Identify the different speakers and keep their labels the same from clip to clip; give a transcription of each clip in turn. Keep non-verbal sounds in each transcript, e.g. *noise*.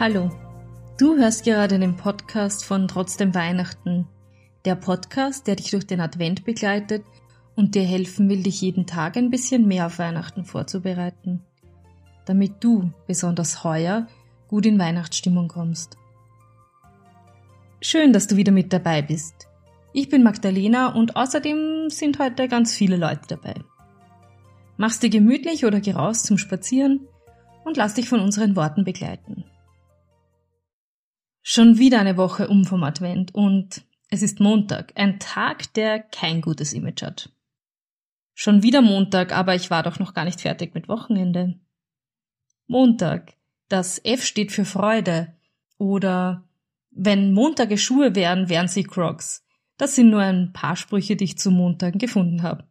Speaker 1: Hallo, du hörst gerade den Podcast von Trotzdem Weihnachten. Der Podcast, der dich durch den Advent begleitet und dir helfen will, dich jeden Tag ein bisschen mehr auf Weihnachten vorzubereiten. Damit du, besonders heuer, gut in Weihnachtsstimmung kommst. Schön, dass du wieder mit dabei bist. Ich bin Magdalena und außerdem sind heute ganz viele Leute dabei. Mach's dir gemütlich oder geh raus zum Spazieren und lass dich von unseren Worten begleiten. Schon wieder eine Woche um vom Advent und es ist Montag, ein Tag, der kein gutes Image hat. Schon wieder Montag, aber ich war doch noch gar nicht fertig mit Wochenende. Montag. Das F steht für Freude. Oder wenn Montage Schuhe wären, wären sie Crocs. Das sind nur ein paar Sprüche, die ich zu Montagen gefunden habe.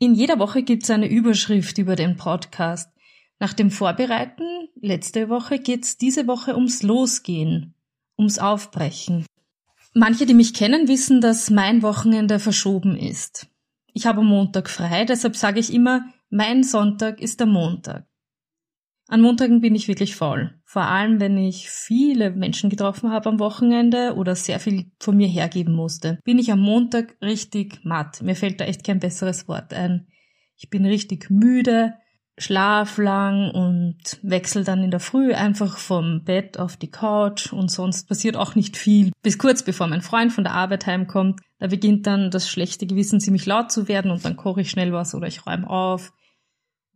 Speaker 1: In jeder Woche gibt's eine Überschrift über den Podcast. Nach dem Vorbereiten letzte Woche geht's diese Woche ums Losgehen, ums Aufbrechen. Manche, die mich kennen, wissen, dass mein Wochenende verschoben ist. Ich habe Montag frei, deshalb sage ich immer, mein Sonntag ist der Montag. An Montagen bin ich wirklich faul. Vor allem, wenn ich viele Menschen getroffen habe am Wochenende oder sehr viel von mir hergeben musste, bin ich am Montag richtig matt. Mir fällt da echt kein besseres Wort ein. Ich bin richtig müde, schlaf lang und wechsel dann in der Früh einfach vom Bett auf die Couch und sonst passiert auch nicht viel. Bis kurz bevor mein Freund von der Arbeit heimkommt, da beginnt dann das schlechte Gewissen ziemlich laut zu werden und dann koche ich schnell was oder ich räume auf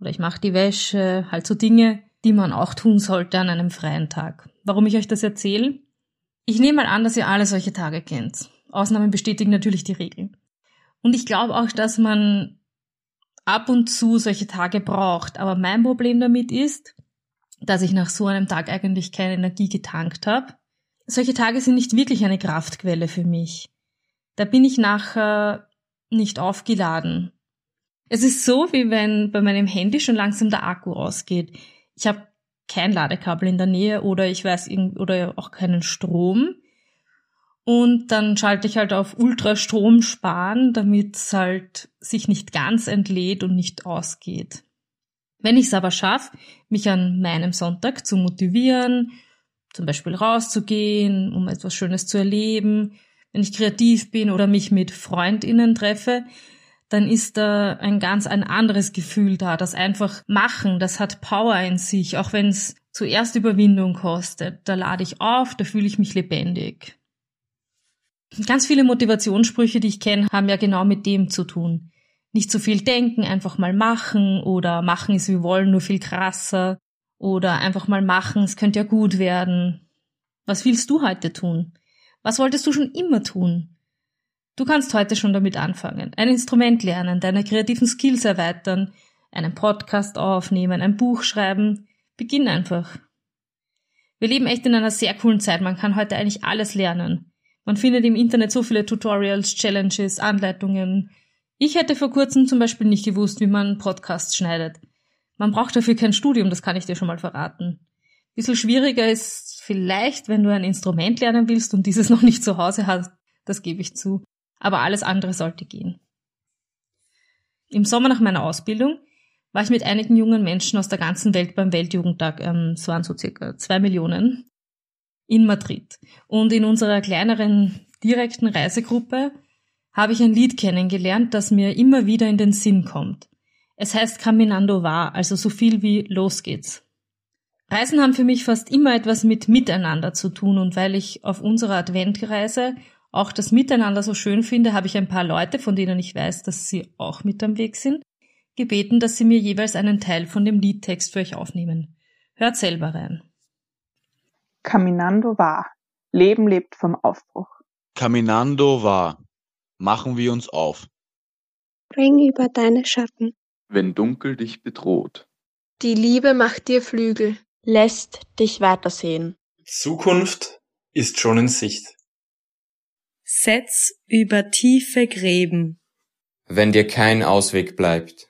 Speaker 1: oder ich mache die Wäsche, halt so Dinge, die man auch tun sollte an einem freien Tag. Warum ich euch das erzähle? Ich nehme mal an, dass ihr alle solche Tage kennt. Ausnahmen bestätigen natürlich die Regeln. Und ich glaube auch, dass man ab und zu solche Tage braucht. Aber mein Problem damit ist, dass ich nach so einem Tag eigentlich keine Energie getankt habe. Solche Tage sind nicht wirklich eine Kraftquelle für mich. Da bin ich nachher nicht aufgeladen. Es ist so, wie wenn bei meinem Handy schon langsam der Akku ausgeht. Ich habe kein Ladekabel in der Nähe oder ich weiß oder auch keinen Strom. Und dann schalte ich halt auf Ultrastrom sparen, damit es halt sich nicht ganz entlädt und nicht ausgeht. Wenn ich es aber schaffe, mich an meinem Sonntag zu motivieren, zum Beispiel rauszugehen, um etwas Schönes zu erleben, wenn ich kreativ bin oder mich mit Freundinnen treffe, dann ist da ein ganz ein anderes Gefühl da. Das einfach machen, das hat Power in sich, auch wenn es zuerst Überwindung kostet. Da lade ich auf, da fühle ich mich lebendig. Ganz viele Motivationssprüche, die ich kenne, haben ja genau mit dem zu tun. Nicht zu viel denken, einfach mal machen oder machen ist wie wollen, nur viel krasser oder einfach mal machen, es könnte ja gut werden. Was willst du heute tun? Was wolltest du schon immer tun? Du kannst heute schon damit anfangen. Ein Instrument lernen, deine kreativen Skills erweitern, einen Podcast aufnehmen, ein Buch schreiben. Beginn einfach. Wir leben echt in einer sehr coolen Zeit. Man kann heute eigentlich alles lernen. Man findet im Internet so viele Tutorials, Challenges, Anleitungen. Ich hätte vor kurzem zum Beispiel nicht gewusst, wie man Podcasts schneidet. Man braucht dafür kein Studium, das kann ich dir schon mal verraten. Bisschen schwieriger ist vielleicht, wenn du ein Instrument lernen willst und dieses *laughs* noch nicht zu Hause hast, das gebe ich zu aber alles andere sollte gehen. Im Sommer nach meiner Ausbildung war ich mit einigen jungen Menschen aus der ganzen Welt beim Weltjugendtag, ähm, es waren so circa zwei Millionen, in Madrid. Und in unserer kleineren direkten Reisegruppe habe ich ein Lied kennengelernt, das mir immer wieder in den Sinn kommt. Es heißt Caminando va, also so viel wie Los geht's. Reisen haben für mich fast immer etwas mit Miteinander zu tun und weil ich auf unserer Adventreise auch das Miteinander so schön finde, habe ich ein paar Leute, von denen ich weiß, dass sie auch mit am Weg sind, gebeten, dass sie mir jeweils einen Teil von dem Liedtext für euch aufnehmen. Hört selber rein.
Speaker 2: Caminando war. Leben lebt vom Aufbruch.
Speaker 3: Caminando war. Machen wir uns auf.
Speaker 4: Bring über deine Schatten.
Speaker 5: Wenn Dunkel dich bedroht.
Speaker 6: Die Liebe macht dir Flügel.
Speaker 7: Lässt dich weitersehen.
Speaker 8: Zukunft ist schon in Sicht.
Speaker 9: Setz über tiefe Gräben.
Speaker 10: Wenn dir kein Ausweg bleibt.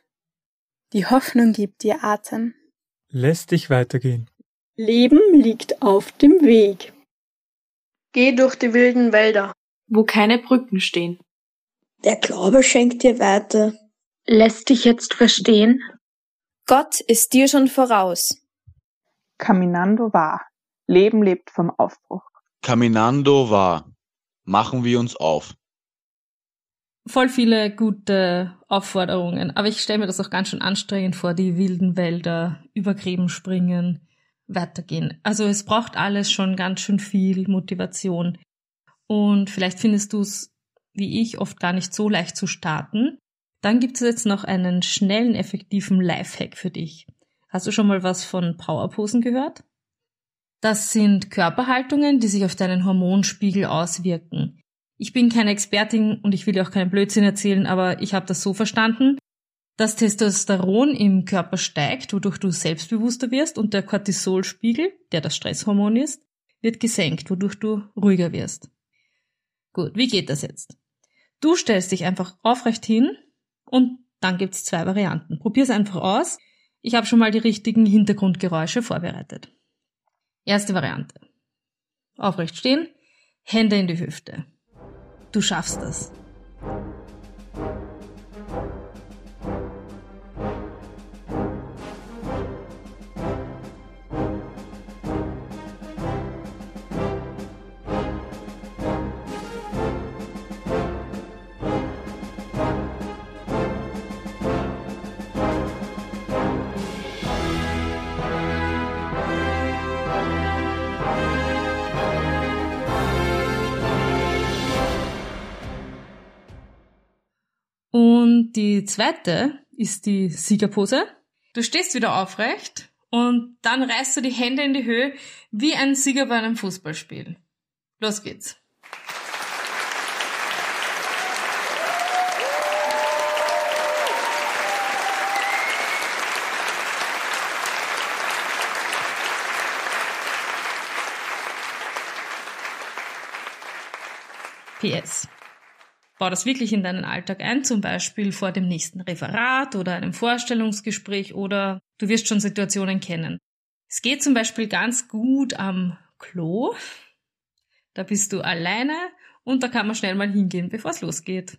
Speaker 11: Die Hoffnung gibt dir Atem.
Speaker 12: Lässt dich weitergehen.
Speaker 13: Leben liegt auf dem Weg.
Speaker 6: Geh durch die wilden Wälder,
Speaker 7: wo keine Brücken stehen.
Speaker 4: Der Glaube schenkt dir Werte.
Speaker 14: Lässt dich jetzt verstehen?
Speaker 15: Gott ist dir schon voraus.
Speaker 2: Caminando war. Leben lebt vom Aufbruch.
Speaker 3: Caminando va. Machen wir uns auf.
Speaker 1: Voll viele gute Aufforderungen, aber ich stelle mir das auch ganz schön anstrengend vor, die wilden Wälder, über Gräben springen, weitergehen. Also es braucht alles schon ganz schön viel Motivation. Und vielleicht findest du es, wie ich, oft gar nicht so leicht zu starten. Dann gibt es jetzt noch einen schnellen, effektiven Lifehack für dich. Hast du schon mal was von Powerposen gehört? Das sind Körperhaltungen, die sich auf deinen Hormonspiegel auswirken. Ich bin keine Expertin und ich will dir auch keinen Blödsinn erzählen, aber ich habe das so verstanden, dass Testosteron im Körper steigt, wodurch du selbstbewusster wirst und der Cortisolspiegel, der das Stresshormon ist, wird gesenkt, wodurch du ruhiger wirst. Gut, wie geht das jetzt? Du stellst dich einfach aufrecht hin und dann gibt's zwei Varianten. Probier's einfach aus. Ich habe schon mal die richtigen Hintergrundgeräusche vorbereitet. Erste Variante. Aufrecht stehen, Hände in die Hüfte. Du schaffst das. Und die zweite ist die Siegerpose. Du stehst wieder aufrecht und dann reißt du die Hände in die Höhe wie ein Sieger bei einem Fußballspiel. Los geht's. PS. Bau das wirklich in deinen Alltag ein, zum Beispiel vor dem nächsten Referat oder einem Vorstellungsgespräch oder du wirst schon Situationen kennen. Es geht zum Beispiel ganz gut am Klo. Da bist du alleine und da kann man schnell mal hingehen, bevor es losgeht.